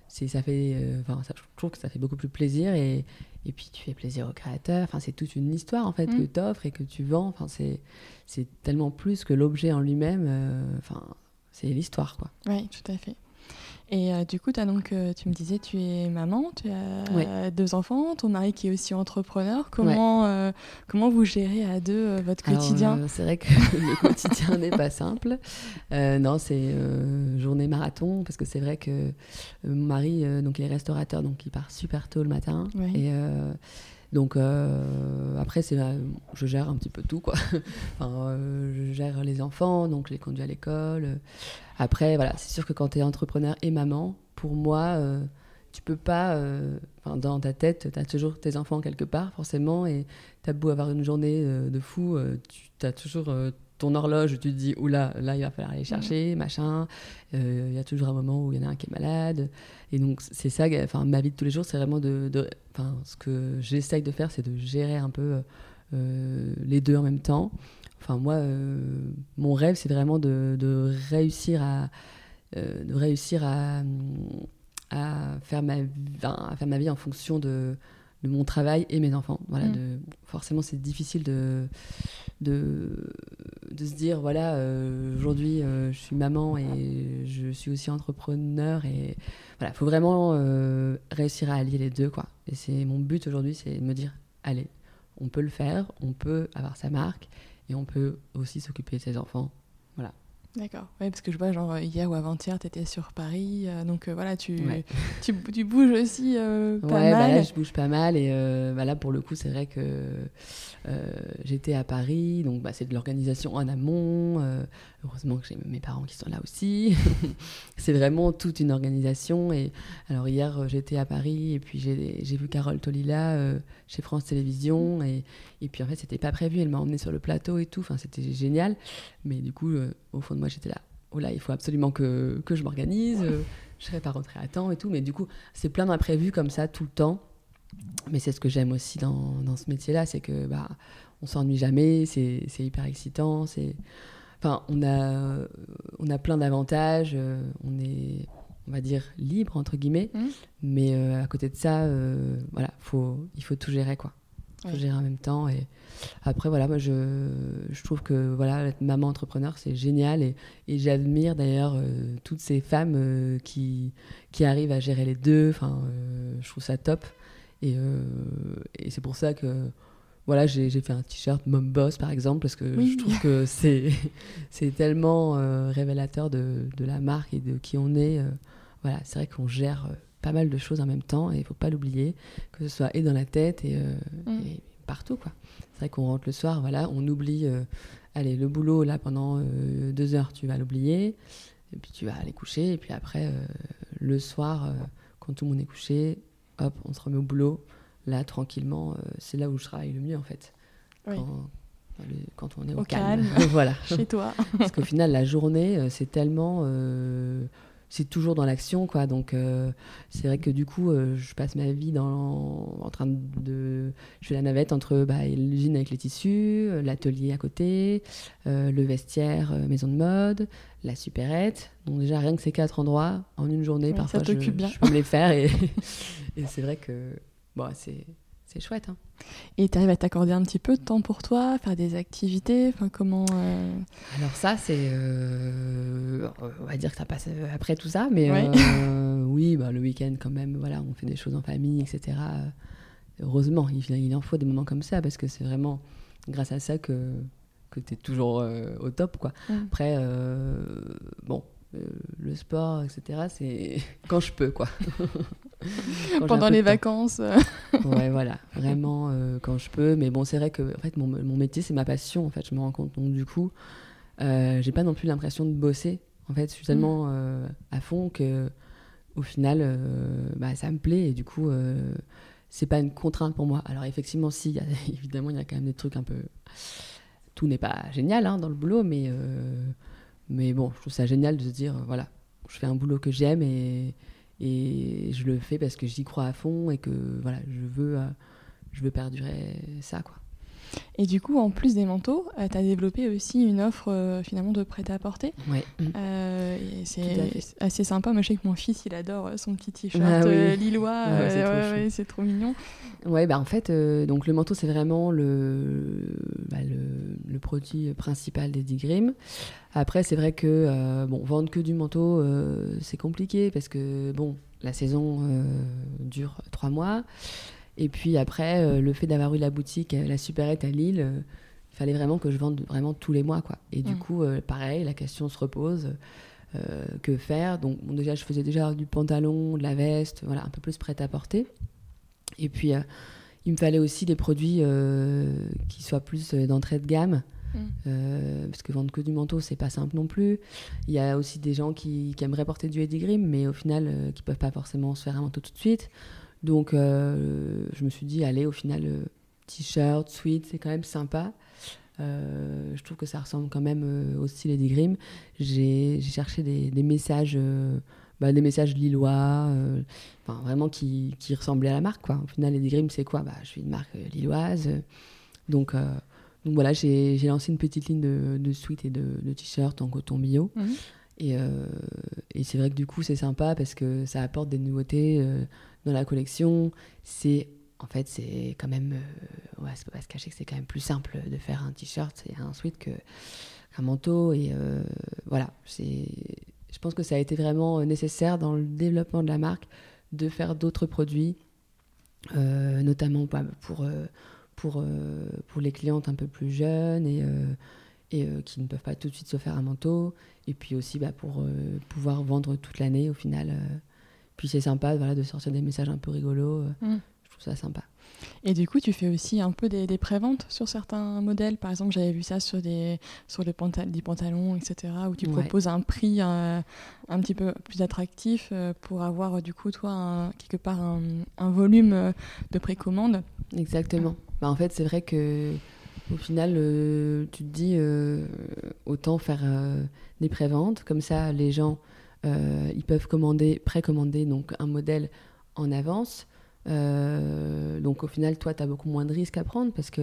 ça fait, enfin, je trouve que ça fait beaucoup plus plaisir et, et puis tu fais plaisir au créateur. Enfin, c'est toute une histoire en fait que mm. tu offres et que tu vends. Enfin, c'est, c'est tellement plus que l'objet en lui-même. Euh, enfin, c'est l'histoire quoi. Oui, tout à fait. Et euh, du coup, as donc, euh, tu me disais, tu es maman, tu as deux enfants, ton mari qui est aussi entrepreneur. Comment, euh, comment vous gérez à deux votre quotidien C'est vrai que le quotidien n'est pas simple. non, c'est journée marathon, parce que c'est vrai que mon mari, donc, il est restaurateur, donc il part super tôt le matin. Et donc après, c'est, je gère un petit peu tout, quoi. enfin, je gère les enfants, donc je les conduis à l'école. Après, voilà, c'est sûr que quand tu es entrepreneur et maman, pour moi, euh, tu peux pas. Euh, dans ta tête, tu as toujours tes enfants quelque part, forcément, et tu as beau avoir une journée euh, de fou, tu as toujours ton horloge, tu te dis, oula, là, il va falloir aller chercher, machin. Il y a toujours un moment où il y en a un qui est malade. Et donc, c'est ça, enfin, ma vie de tous les jours, c'est vraiment de. Enfin, ce que j'essaye de faire, c'est de gérer un peu les deux en même temps. Enfin, moi, euh, mon rêve, c'est vraiment de, réussir à, euh, de réussir à, à, faire ma, à faire ma vie en fonction de, de mon travail et mes enfants. Voilà, mm. de, forcément, c'est difficile de, de, de, se dire voilà, euh, aujourd'hui, je suis maman et je suis aussi entrepreneur. Et voilà, il faut vraiment réussir à allier les deux. Quoi. Et c'est mon but aujourd'hui, c'est de me dire allez, on peut le faire, on peut avoir sa marque et on peut aussi s'occuper de ses enfants. Voilà. D'accord. Oui, parce que je vois, genre, hier ou avant-hier, tu étais sur Paris. Euh, donc, euh, voilà, tu, tu, tu, bouges aussi euh, pas ouais, bah mal. Bah là, je bouge pas mal. Et bah là, pour le coup, c'est vrai que j'étais à Paris. Donc, bah, c'est de l'organisation en amont. Heureusement que j'ai mes parents qui sont là aussi. c'est vraiment toute une organisation. Et alors, hier, j'étais à Paris. Et puis, j'ai vu Carole Tolila chez France Télévisions. Et, et puis, en fait, c'était pas prévu. Elle m'a emmenée sur le plateau et tout. Enfin, c'était génial. Mais du coup, au fond de moi, j'étais là. Oh là, il faut absolument que, que je m'organise. Euh, je ne serais pas rentrée à temps et tout. Mais du coup, c'est plein d'imprévus comme ça tout le temps. Mais c'est ce que j'aime aussi dans, dans ce métier-là, c'est que bah, on s'ennuie jamais, c'est hyper excitant. C'est, enfin, on a, on a plein d'avantages. Euh, on est, on va dire, libre entre guillemets. Mmh. Mais euh, à côté de ça, voilà, faut, il faut tout gérer quoi. Tout gérer en même temps et après, voilà, moi, je, je trouve que voilà, être maman entrepreneur, c'est génial. Et, et j'admire d'ailleurs euh, toutes ces femmes euh, qui, qui arrivent à gérer les deux. Enfin, euh, je trouve ça top. Et, et c'est pour ça que voilà, j'ai fait un t-shirt Mom Boss, par exemple, parce que je trouve que c'est tellement révélateur de, de, la marque et de qui on est. voilà, c'est vrai qu'on gère pas mal de choses en même temps et il faut pas l'oublier, que ce soit et dans la tête et, mm. et partout, quoi. C'est vrai qu'on rentre le soir, voilà, on oublie, euh, allez, le boulot, là, pendant euh, deux heures, tu vas l'oublier, et puis tu vas aller coucher, et puis après, euh, le soir, quand tout le monde est couché, hop, on se remet au boulot. Là, tranquillement, c'est là où je travaille le mieux, en fait. Quand, on est au, calme. voilà. Chez toi. Parce qu'au final, la journée, c'est tellement c'est toujours dans l'action, quoi. Donc, euh, c'est vrai que du coup, euh, je passe ma vie dans, en train de. Je fais la navette entre bah, l'usine avec les tissus, euh, l'atelier à côté, le vestiaire, maison de mode, la supérette. Donc, déjà, rien que ces quatre endroits, en une journée, parfois, je, bien. je, peux me les faire. Et, et c'est vrai que bon, c'est c'est chouette. Hein. Et tu arrives à t'accorder un petit peu de temps pour toi, faire des activités enfin, comment euh Alors ça, c'est... Euh, on va dire que ça passe après tout ça, mais euh, oui, bah, le week-end quand même, voilà, on fait des choses en famille, etc. Heureusement, il, il en faut des moments comme ça, parce que c'est vraiment grâce à ça que, que tu es toujours au top. Quoi. Après, bon, le sport, etc., c'est quand je peux, quoi. Pendant les vacances. ouais, voilà, vraiment quand je peux. Mais bon, c'est vrai que en fait, mon, mon métier, c'est ma passion, en fait, je me rends compte. Donc, du coup, j'ai pas non plus l'impression de bosser. En fait, je suis tellement mm. à fond que au final, bah, ça me plaît et du coup, c'est pas une contrainte pour moi. Alors effectivement, si, y a, évidemment, il y a quand même des trucs un peu... Tout n'est pas génial hein, dans le boulot, mais, euh, mais bon, je trouve ça génial de se dire, voilà, je fais un boulot que j'aime et, et je le fais parce que j'y crois à fond et que voilà, je veux, euh, je veux perdurer ça, quoi. Et du coup, en plus des manteaux, euh, tu as développé aussi une offre euh, finalement de prêt-à-porter. Oui. Euh, c'est assez sympa. Moi, je sais que mon fils, il adore son petit t-shirt ah lillois. c'est trop, mignon. Ouais, bah en fait, donc le manteau, c'est vraiment le, bah, le, le, produit principal des Digrim. Après, c'est vrai que bon, vendre que du manteau, c'est compliqué parce que bon, la saison dure trois mois. Et puis après, euh, le fait d'avoir eu la boutique, euh, la supérette à Lille, euh, il fallait vraiment que je vende vraiment tous les mois. Quoi. Et du mm. coup, pareil, la question se repose. que faire? Donc déjà, je faisais déjà du pantalon, de la veste, voilà, un peu plus prêt à porter. Et puis, il me fallait aussi des produits qui soient plus d'entrée de gamme. Mm. parce que vendre que du manteau, c'est pas simple non plus. Il y a aussi des gens qui, qui aimeraient porter du Eddie Grimm, mais au final, qui peuvent pas forcément se faire un manteau tout de suite. Donc, euh, je me suis dit, allez, au final, euh, t-shirt, sweat, c'est quand même sympa. Euh, je trouve que ça ressemble quand même au style Eddie Grimm. J'ai cherché des, messages, bah, des messages lillois, enfin, vraiment qui, qui, ressemblaient à la marque. Quoi. Au final, Eddie Grimm, c'est quoi? Bah, Je suis une marque lilloise. Donc, donc voilà, j'ai lancé une petite ligne de, de sweat et de, de t-shirt en coton bio. Mhm. Et, et c'est vrai que du coup, c'est sympa parce que ça apporte des nouveautés dans la collection, c'est en fait c'est quand même euh, ouais, c'est pas se cacher que c'est quand même plus simple de faire un t-shirt et un sweat que un manteau et euh, voilà. C'est je pense que ça a été vraiment nécessaire dans le développement de la marque de faire d'autres produits euh, notamment pour pour pour les clientes un peu plus jeunes et et qui ne peuvent pas tout de suite se faire un manteau. Et puis aussi bah, pour pouvoir vendre toute l'année au final puis c'est sympa voilà, de sortir des messages un peu rigolos. Euh, mm. Je trouve ça sympa. Et du coup, tu fais aussi un peu des, des préventes sur certains modèles. Par exemple, j'avais vu ça sur des, sur des pantalons, etc., où tu proposes un prix euh, un petit peu plus attractif euh, pour avoir, du coup, toi, quelque part, un, un volume de précommande. Exactement. Bah, en fait, c'est vrai que au final, tu te dis, autant faire des préventes. Comme ça, les gens euh, ils peuvent commander, précommander donc un modèle en avance. Euh, donc au final, toi, tu as beaucoup moins de risques à prendre parce que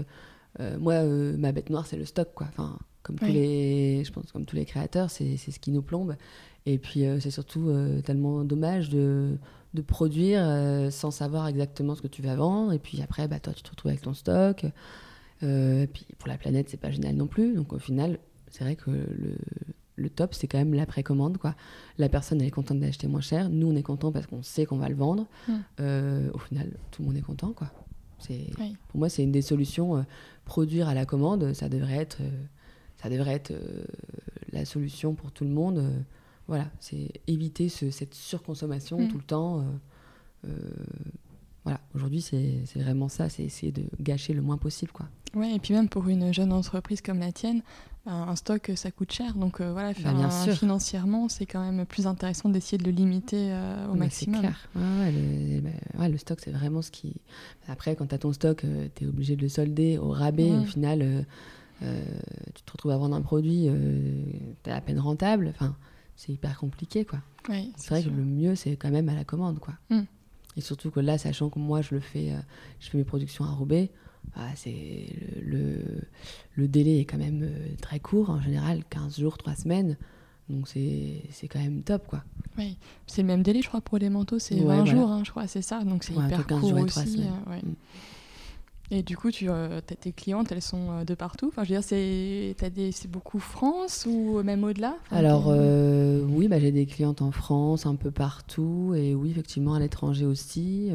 euh, moi, ma bête noire, c'est le stock. Quoi. Enfin, comme tous les, je pense, comme tous les créateurs, c'est ce qui nous plombe. Et puis, c'est surtout tellement dommage de, de produire sans savoir exactement ce que tu vas vendre. Et puis après, bah, toi, tu te retrouves avec ton stock. et puis pour la planète, c'est pas génial non plus. Donc au final, c'est vrai que le, le top, c'est quand même la précommande. Quoi. La personne, elle est contente d'acheter moins cher. Nous, on est content parce qu'on sait qu'on va le vendre. Mm. Euh, au final, tout le monde est content. Quoi. C'est, Pour moi, c'est une des solutions. Euh, produire à la commande, ça devrait être, euh, ça devrait être la solution pour tout le monde. voilà, c'est éviter cette surconsommation mm. tout le temps. voilà, aujourd'hui, c'est, vraiment ça, c'est essayer de gâcher le moins possible. Quoi. Ouais, et puis même pour une jeune entreprise comme la tienne, un stock ça coûte cher. Donc euh, voilà bah, financièrement c'est quand même plus intéressant d'essayer de le limiter euh, au maximum c'est clair. Le, stock c'est vraiment ce qui après quand tu as ton stock euh, tu es obligé de le solder au rabais au final tu te retrouves à vendre un produit tu es à peine rentable. Enfin c'est hyper compliqué quoi. C'est vrai que le mieux c'est quand même à la commande quoi. Mm. et surtout que là sachant que moi je le fais je fais mes productions à Roubaix ah, c'est le, le, délai est quand même euh, très court, en général 15 jours, 3 semaines. Donc c'est quand même top quoi. Oui, c'est le même délai je crois pour les manteaux, c'est 20 jours hein, je crois, c'est ça. Donc c'est hyper court aussi. Euh, mm. Et du coup, tu, euh, tes clientes, elles sont de partout? Enfin, je veux dire, c'est beaucoup France ou même au-delà? Alors, oui, bah, j'ai des clientes en France, un peu partout. Et oui, effectivement, à l'étranger aussi.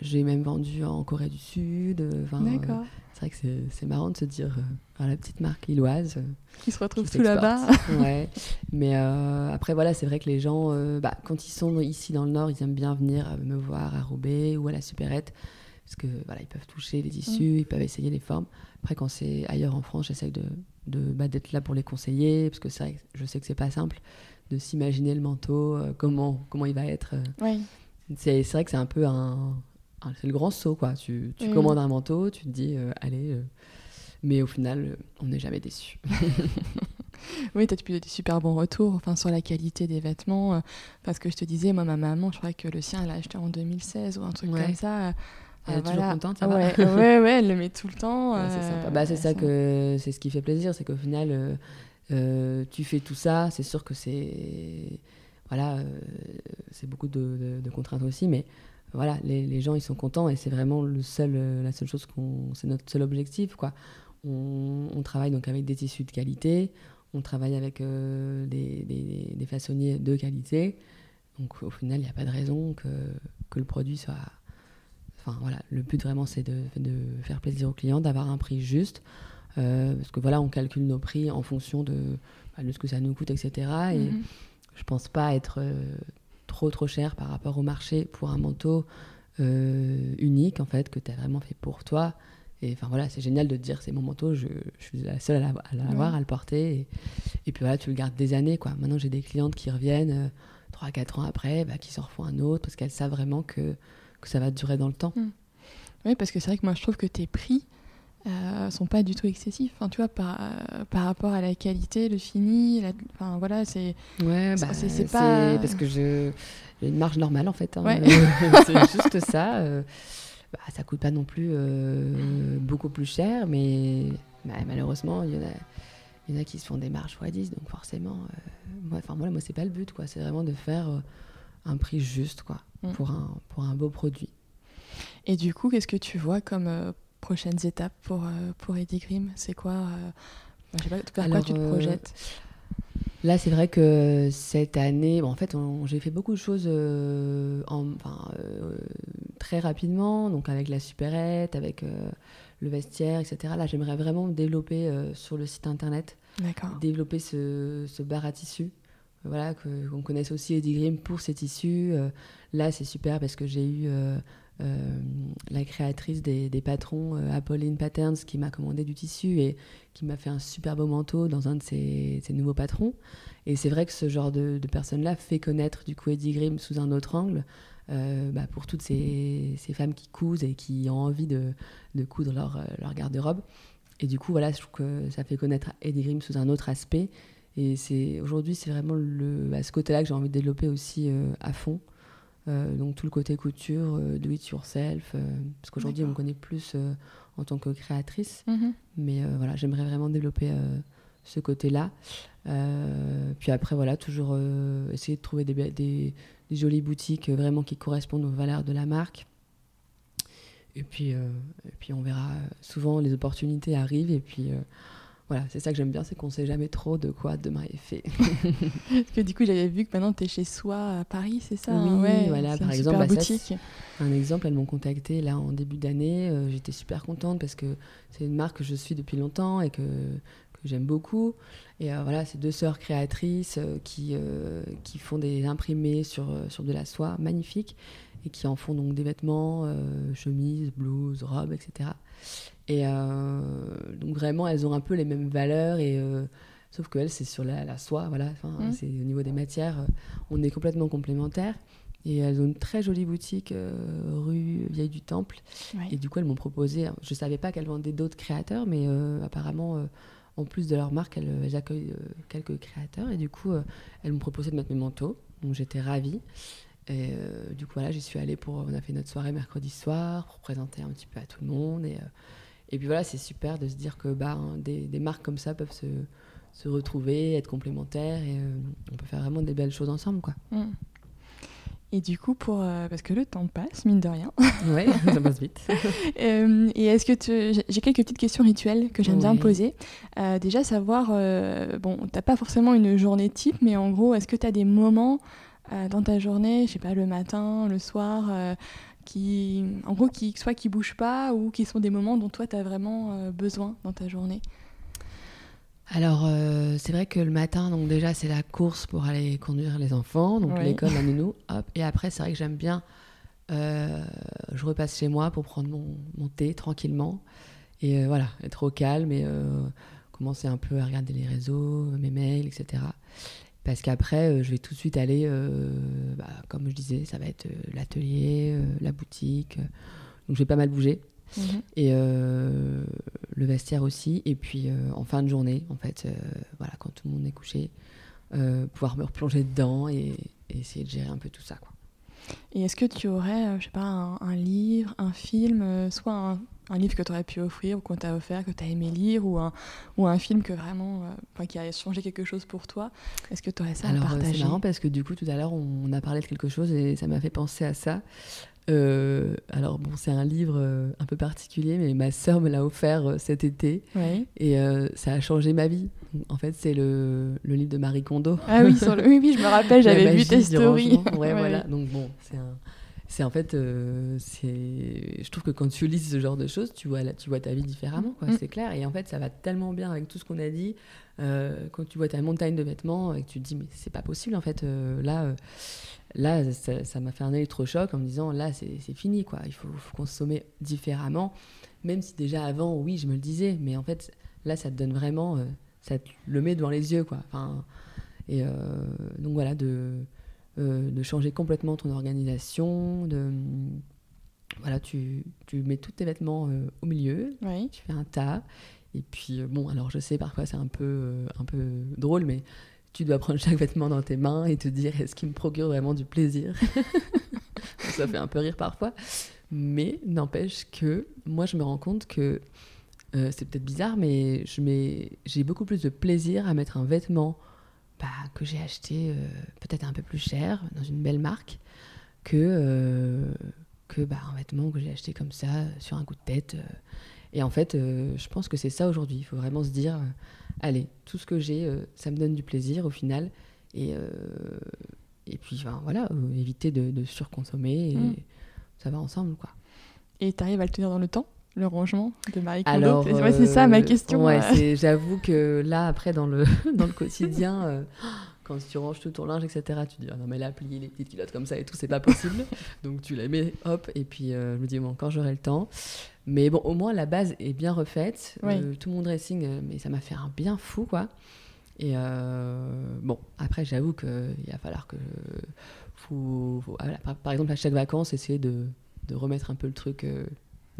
J'ai même vendu en Corée du Sud. D'accord. c'est vrai que c'est marrant de se dire, la petite marque lilloise. qui se retrouve tout là-bas. ouais. Mais après, voilà, c'est vrai que les gens, bah, quand ils sont ici dans le Nord, ils aiment bien venir me voir à Roubaix ou à la Supérette parce que voilà, ils peuvent toucher les tissus, mm. ils peuvent essayer les formes. Après, quand c'est ailleurs en France, j'essaye de, de bah, d'être là pour les conseiller, parce que c'est vrai, je sais que c'est pas simple de s'imaginer le manteau, euh, comment comment il va être. Euh. C'est, vrai que c'est un peu un, c'est le grand saut quoi. Tu, tu commandes un manteau, tu te dis euh, allez, mais au final, on n'est jamais déçu. oui, tu as pu des super bons retours enfin, sur la qualité des vêtements. parce que je te disais, moi, ma maman, je crois que le sien, elle l'a acheté en 2016 ou un truc comme ça. Elle est toujours contente, ça ouais, ouais, ouais, elle le met tout le temps. c'est Bah, c'est ça que c'est ce qui fait plaisir, c'est qu'au final, euh, euh, tu fais tout ça. C'est sûr que c'est voilà, euh, c'est beaucoup de, contraintes aussi, mais voilà, les, gens ils sont contents et c'est vraiment le seul, la seule chose qu'on, c'est notre seul objectif, quoi. On, travaille donc avec des tissus de qualité, on travaille avec des, des, des, façonniers de qualité. Donc au final, il n'y a pas de raison que, que le produit soit Enfin voilà, le but vraiment c'est de, faire plaisir aux clients, d'avoir un prix juste, euh, parce que voilà, on calcule nos prix en fonction de, bah, de ce que ça nous coûte, etc. Et. Je pense pas être euh, trop trop cher par rapport au marché pour un manteau euh, unique en fait que tu as vraiment fait pour toi. Et enfin voilà, c'est génial de te dire c'est mon manteau, je, suis la seule à l'avoir, à, le porter. Et, puis voilà, tu le gardes des années quoi. Maintenant j'ai des clientes qui reviennent 3-4 ans après, bah, qui s'en refont un autre parce qu'elles savent vraiment que que ça va durer dans le temps. Hmm. Oui, parce que c'est vrai que moi je trouve que tes prix euh, sont pas du tout excessifs. Enfin, tu vois, par, euh, par rapport à la qualité, le fini, enfin voilà, c'est. Ouais, bah, c'est pas. Parce que je. J'ai une marge normale en fait. Hein. c'est juste ça. Euh, bah, ça coûte pas non plus euh, beaucoup plus cher, mais bah, malheureusement, il y en a. Il y en a qui se font des marges x 10, donc forcément, moi, enfin moi, moi c'est pas le but, quoi. C'est vraiment de faire un prix juste quoi, mm. pour, un, pour un beau produit. Et du coup, qu'est-ce que tu vois comme euh, prochaines étapes pour, euh, pour Eddie Grimm C'est quoi euh, Je sais pas, vers quoi tu te projettes? Là, c'est vrai que cette année, bon, en fait, j'ai fait beaucoup de choses en, enfin, très rapidement, donc avec la supérette, avec le vestiaire, etc. Là, j'aimerais vraiment développer sur le site internet, développer ce, ce bar à tissu voilà, qu'on connaisse aussi Eddie Grimm pour ses tissus. Euh, là, c'est super parce que j'ai eu euh, euh, la créatrice des, patrons, Apolline Patterns, qui m'a commandé du tissu et qui m'a fait un super beau manteau dans un de ses, nouveaux patrons. Et c'est vrai que ce genre de, de personne-là fait connaître du coup Eddie Grimm sous un autre angle. Bah, pour toutes ces, femmes qui cousent et qui ont envie de, coudre leur, garde-robe. Et du coup, voilà, je trouve que ça fait connaître Eddie Grimm sous un autre aspect. Et aujourd'hui, c'est vraiment le, à ce côté-là que j'ai envie de développer aussi euh, à fond. Euh, donc tout le côté couture, euh, do it yourself, parce qu'aujourd'hui on me connaît plus en tant que créatrice, mhm. mais voilà, j'aimerais vraiment développer ce côté-là. puis après voilà, toujours essayer de trouver des, des, des, jolies boutiques vraiment qui correspondent aux valeurs de la marque. Et puis, et puis on verra. Souvent les opportunités arrivent et puis voilà, c'est ça que j'aime bien, c'est qu'on ne sait jamais trop de quoi demain est fait. Parce que du coup, j'avais vu que maintenant tu es chez soi à Paris, c'est ça Oui, ouais, voilà, par exemple, bah, boutique. un exemple, elles m'ont contacté là en début d'année. Euh, j'étais super contente parce que c'est une marque que je suis depuis longtemps et que, que j'aime beaucoup. Et euh, voilà, c'est deux sœurs créatrices euh, qui, qui font des imprimés sur, sur de la soie magnifiques et qui en font donc des vêtements, chemises, blouses, robes, etc. Et euh, donc vraiment, elles ont un peu les mêmes valeurs et euh, sauf que c'est sur la, soie, voilà. Mmh. c'est au niveau des matières, euh, on est complètement complémentaires. Et elles ont une très jolie boutique rue Vieille du Temple. Et du coup, elles m'ont proposé. Hein, je savais pas qu'elles vendaient d'autres créateurs, mais apparemment, en plus de leur marque, elles, accueillent quelques créateurs. Et du coup, elles m'ont proposé de mettre mes manteaux. Donc j'étais ravie. Et du coup, voilà, j'y suis allée pour. On a fait notre soirée mercredi soir pour présenter un petit peu à tout le monde. Et et puis voilà, c'est super de se dire que bah, hein, des, des, marques comme ça peuvent se, se retrouver, être complémentaires et euh, on peut faire vraiment des belles choses ensemble. Quoi. Mm. Et du coup, pour, euh, parce que le temps passe, mine de rien. Oui, ça passe vite. Euh, et est-ce que tu... j'ai quelques petites questions rituelles que j'aime bien poser. déjà, savoir, bon, t'as pas forcément une journée type, mais en gros, est-ce que tu as des moments dans ta journée, je sais pas, le matin, le soir, qui, en gros, qui, soit qui bougent pas ou qui sont des moments dont toi, tu as vraiment besoin dans ta journée alors, c'est vrai que le matin, donc déjà, c'est la course pour aller conduire les enfants, donc l'école, la nounou, hop. Et après, c'est vrai que j'aime bien, je repasse chez moi pour prendre mon, mon thé tranquillement. Et voilà, être au calme et commencer un peu à regarder les réseaux, mes mails, etc. Parce qu'après, euh, je vais tout de suite aller, euh, bah, comme je disais, ça va être euh, l'atelier, la boutique. donc je vais pas mal bouger. Mhm. Et le vestiaire aussi. Et puis en fin de journée, en fait, voilà, quand tout le monde est couché, pouvoir me replonger dedans et, essayer de gérer un peu tout ça. Quoi. Et est-ce que tu aurais, je sais pas, un, un livre, un film, soit un un livre que tu aurais pu offrir ou qu'on t'a offert, que tu as aimé lire, ou un, ou un film que vraiment, euh, qui a changé quelque chose pour toi. Est-ce que tu aurais ça à partager C'est marrant parce que du coup, tout à l'heure, on a parlé de quelque chose et ça m'a fait penser à ça. Euh, alors bon, c'est un livre euh, un peu particulier, mais ma sœur me l'a offert cet été et ça a changé ma vie. En fait, c'est le, le, livre de Marie Kondo. Ah oui, oui, oui, je me rappelle, j'avais vu tes stories. Ouais, voilà. Donc bon, c'est un, c'est en fait, euh, c'est, je trouve que quand tu lis ce genre de choses, tu vois, tu vois ta vie différemment, quoi, mm. c'est clair. Et en fait, ça va tellement bien avec tout ce qu'on a dit. Euh, quand tu vois ta montagne de vêtements et que tu te dis, mais c'est pas possible, en fait, euh, là, là, ça m'a fait un électrochoc en me disant, là, c'est fini, quoi. Il faut, consommer différemment. Même si déjà avant, oui, je me le disais, mais en fait, là, ça te donne vraiment, ça te le met devant les yeux, quoi. Enfin, et donc voilà, de de changer complètement ton organisation, de voilà, tu, tu mets tous tes vêtements euh, au milieu, tu fais un tas. Et puis, euh, bon, alors je sais, parfois c'est un peu, un peu drôle, mais tu dois prendre chaque vêtement dans tes mains et te dire est-ce qu'il me procure vraiment du plaisir Ça fait un peu rire parfois. Mais n'empêche que moi, je me rends compte que c'est peut-être bizarre, mais j'ai beaucoup plus de plaisir à mettre un vêtement bah, que j'ai acheté euh, peut-être un peu plus cher dans une belle marque que, euh, que bah, un vêtement que j'ai acheté comme ça sur un coup de tête. Euh. Et en fait, je pense que c'est ça aujourd'hui. Il faut vraiment se dire, allez, tout ce que j'ai, ça me donne du plaisir au final. Et, et puis, voilà, éviter de, surconsommer. Et mmh. Ça va ensemble, quoi. Et tu arrives à le tenir dans le temps? Le rangement de Marie Kondo Alors, c'est ça ma euh, question. Ouais, j'avoue que là, après, dans le, dans le quotidien, euh, quand tu ranges tout ton linge, etc., tu te dis, ah non, mais là, plier les petites culottes comme ça et tout, c'est pas possible. Donc, tu les mets, hop, et puis euh, je me dis, bon, quand j'aurai le temps. Mais bon, au moins, la base est bien refaite. tout mon dressing, mais ça m'a fait un bien fou, quoi. Et bon, après, j'avoue qu'il va falloir que. Faut, par, exemple, à chaque vacances, essayer de, de remettre un peu le truc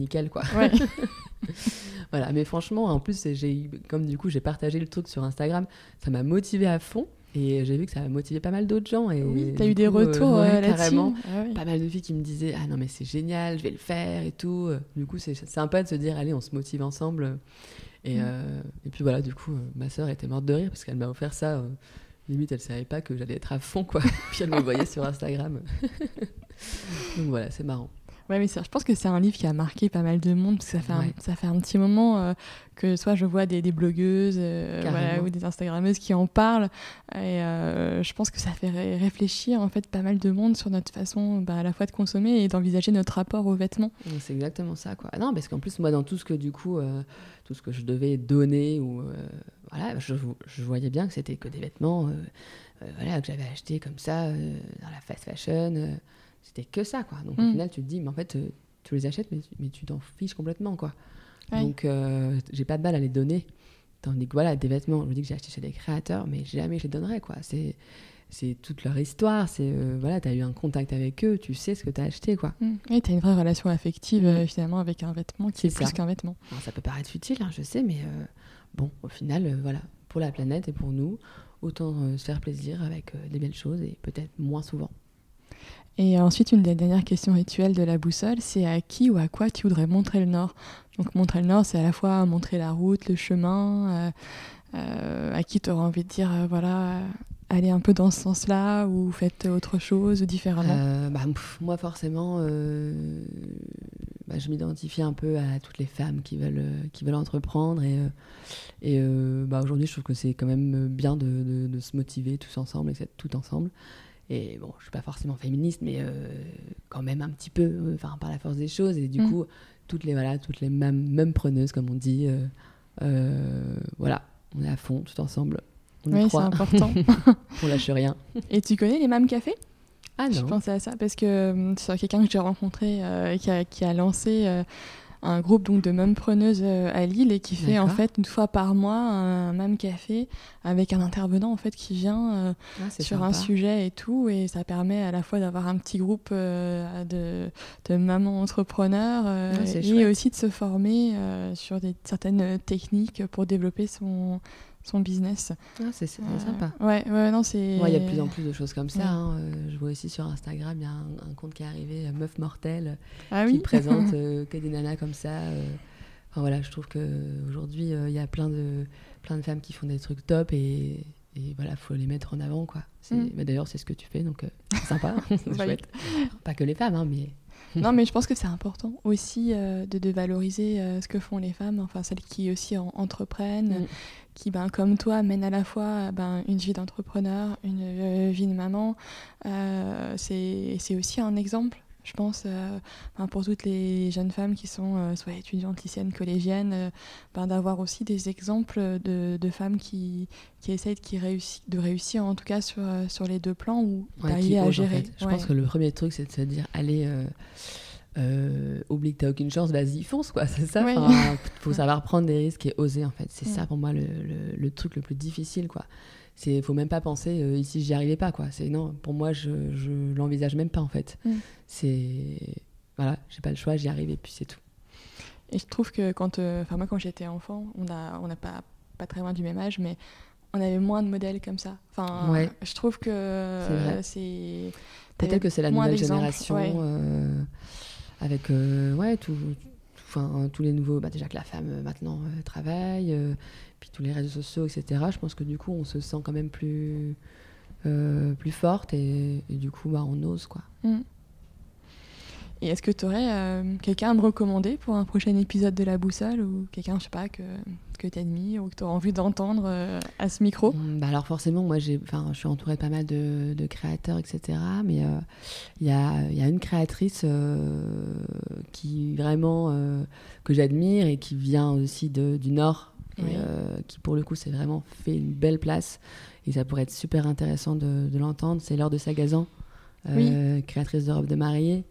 nickel quoi. voilà, mais franchement, en plus, j'ai comme du coup j'ai partagé le truc sur Instagram, ça m'a motivé à fond. Et j'ai vu que ça a motivé pas mal d'autres gens. Et oui, t'as eu des retours euh, euh, carrément. Ah pas mal de filles qui me disaient Ah non, mais c'est génial, je vais le faire et tout. Du coup, c'est sympa de se dire Allez, on se motive ensemble. Et, mm. euh, et puis voilà, du coup, ma sœur était morte de rire parce qu'elle m'a offert ça. limite, elle savait pas que j'allais être à fond, quoi. puis elle me voyait sur Instagram. Donc voilà, c'est marrant. Ouais, mais je pense que c'est un livre qui a marqué pas mal de monde, parce que ça fait, un, ça fait un petit moment euh, que soit je vois des, des blogueuses euh, ou des Instagrammeuses qui en parlent, et euh, je pense que ça fait réfléchir en fait pas mal de monde sur notre façon bah, à la fois de consommer et d'envisager notre rapport aux vêtements. C'est exactement ça, quoi. Non, parce qu'en plus, moi, dans tout ce que du coup, tout ce que je devais donner, ou voilà, je, je, voyais bien que c'était que des vêtements voilà, que j'avais achetés comme ça dans la fast fashion c'était que ça, quoi. Donc au mm. final, tu te dis, mais en fait, euh, tu les achètes, mais, mais tu t'en fiches complètement, quoi. Donc euh, j'ai pas de balle à les donner. Tandis que voilà, des vêtements, je me dis que j'ai acheté chez des créateurs, mais jamais je les donnerais, quoi. C'est c'est toute leur histoire. C'est euh, voilà, tu as eu un contact avec eux, tu sais ce que tu as acheté, quoi. Et tu as une vraie relation affective mm. finalement avec un vêtement qui est, plus qu'un vêtement. ça peut paraître futile, hein, je sais, mais bon, au final, voilà, pour la planète et pour nous, autant se faire plaisir avec des belles choses et peut-être moins souvent. Et ensuite, une des dernières questions rituelles de la boussole, c'est à qui ou à quoi tu voudrais montrer le Nord? Donc montrer le Nord, c'est à la fois montrer la route, le chemin, euh, euh, à qui tu auras envie de dire, euh, voilà, allez un peu dans ce sens-là, ou faites autre chose, ou différemment? Bah, Moi, forcément, bah, je m'identifie un peu à toutes les femmes qui veulent, qui veulent entreprendre. Et, et bah, aujourd'hui, je trouve que c'est quand même bien de, de, se motiver tous ensemble, et tout ensemble. Et bon, je suis pas forcément féministe, mais quand même un petit peu, enfin par la force des choses. Et du Mm. coup, toutes les voilà, toutes les mêmes, mêmes preneuses, comme on dit. voilà, on est à fond, tout ensemble. On Oui, c'est important. on lâche rien. Et tu connais les MAM Café? Ah Je non. pensais à ça parce que c'est quelqu'un que j'ai rencontré euh, qui, a, qui a lancé euh, un groupe donc de mêmes preneuses euh, à Lille et qui fait en fait une fois par mois un même café avec un intervenant en fait qui vient euh, Ah, sur un sujet et tout. Et ça permet à la fois d'avoir un petit groupe euh, de, de mamans entrepreneurs euh, Ah, et chouette. aussi de se former sur des, certaines techniques pour développer son, son business. Ah, c'est Euh, sympa. Ouais, ouais, non, c'est. Il y a de plus en plus de choses comme ça. Ouais. hein. Euh, Je vois aussi sur Instagram, il y a un, un compte qui est arrivé, euh, Meuf Mortelle, Ah qui oui présente que des nanas comme ça. Enfin voilà, je trouve qu'aujourd'hui, il y a plein de, plein de femmes qui font des trucs top et, et voilà, faut les mettre en avant. quoi. Mm. bah, D'ailleurs, c'est ce que tu fais, donc euh, c'est sympa, c'est Oui. chouette. Pas que les femmes, hein, mais Non, mais je pense que c'est important aussi euh, de, de valoriser euh, ce que font les femmes, enfin celles qui aussi en- entreprennent, Mm. qui, ben, comme toi, mènent à la fois ben, une vie d'entrepreneur, une euh, vie de maman. C'est c'est aussi un exemple, je pense, euh, ben, pour toutes les jeunes femmes qui sont euh, soit étudiantes, lycéennes, collégiennes, euh, ben, d'avoir aussi des exemples de, de femmes qui, qui essayent qui réussi- de réussir, en tout cas sur, euh, sur les deux plans, ou Ouais, d'arriver à en gérer. fait. Je Ouais. pense que le premier truc, c'est de se dire allez, oublie que t'as aucune chance, vas-y, fonce, quoi. C'est ça. Ouais. Enfin, faut savoir prendre des risques et oser, en fait. C'est ça pour moi le, le- le truc le plus difficile, quoi. C'est, faut même pas penser euh, ici j'y arrivais pas, quoi. C'est non, pour moi, je, je l'envisage même pas, en fait. Mm. C'est voilà, j'ai pas le choix, j'y arrive et puis c'est tout. Et je trouve que quand, euh, enfin moi quand j'étais enfant, on a, on n'a pas, pas très loin du même âge, mais on avait moins de modèles comme ça. Enfin, Ouais. je trouve que C'est euh, c'est Peut-être que c'est la nouvelle génération ouais. euh, avec ouais, tout, tout- enfin, tous les nouveaux. Bah, déjà que la femme maintenant euh, travaille, euh, puis tous les réseaux sociaux, etc. Je pense que du coup, on se sent quand même plus, euh, plus forte et, et du coup, bah, on ose. quoi. Mm. Et est-ce que tu aurais quelqu'un à me recommander pour un prochain épisode de La Boussole ou quelqu'un, je sais pas, que, que tu admires ou que tu auras envie d'entendre euh, à ce micro? Mm, bah, alors forcément, moi, je suis entourée de pas mal de, de créateurs, etc. Mais euh, il y, a, y a une créatrice euh, qui vraiment euh, que j'admire et qui vient aussi de, du Nord, et, euh, qui pour le coup s'est vraiment fait une belle place. Et ça pourrait être super intéressant de, de l'entendre. C'est Laure de Sagazan, euh, créatrice de robe de mariée.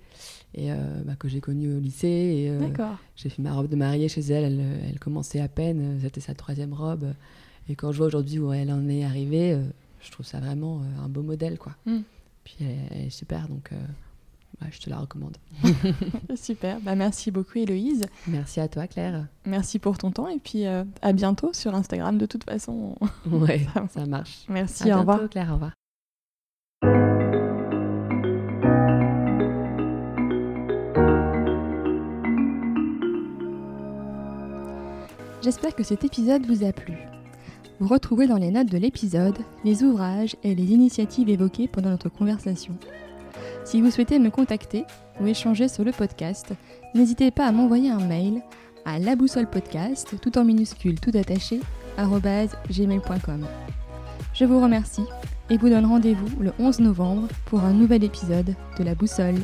Et euh, bah, que j'ai connue au lycée. Euh, D'accord. j'ai fait ma robe de mariée chez elle, elle, elle commençait à peine, c'était sa troisième robe. Et quand je vois aujourd'hui où elle en est arrivée, je trouve ça vraiment un beau modèle, quoi. Mm. Puis elle est super, donc ouais, je te la recommande. Super. Bah, merci beaucoup, Héloïse. Merci à toi, Claire. Merci pour ton temps et puis euh, à bientôt sur Instagram de toute façon. Ouais, Ça marche. Merci, à au revoir. bientôt, Claire, au revoir. J'espère que cet épisode vous a plu. Vous retrouvez dans les notes de l'épisode les ouvrages et les initiatives évoquées pendant notre conversation. Si vous souhaitez me contacter ou échanger sur le podcast, n'hésitez pas à m'envoyer un mail à laboussolepodcast, tout en minuscule, tout attaché, gmail.com. Je vous remercie et vous donne rendez-vous le 11 novembre pour un nouvel épisode de La Boussole.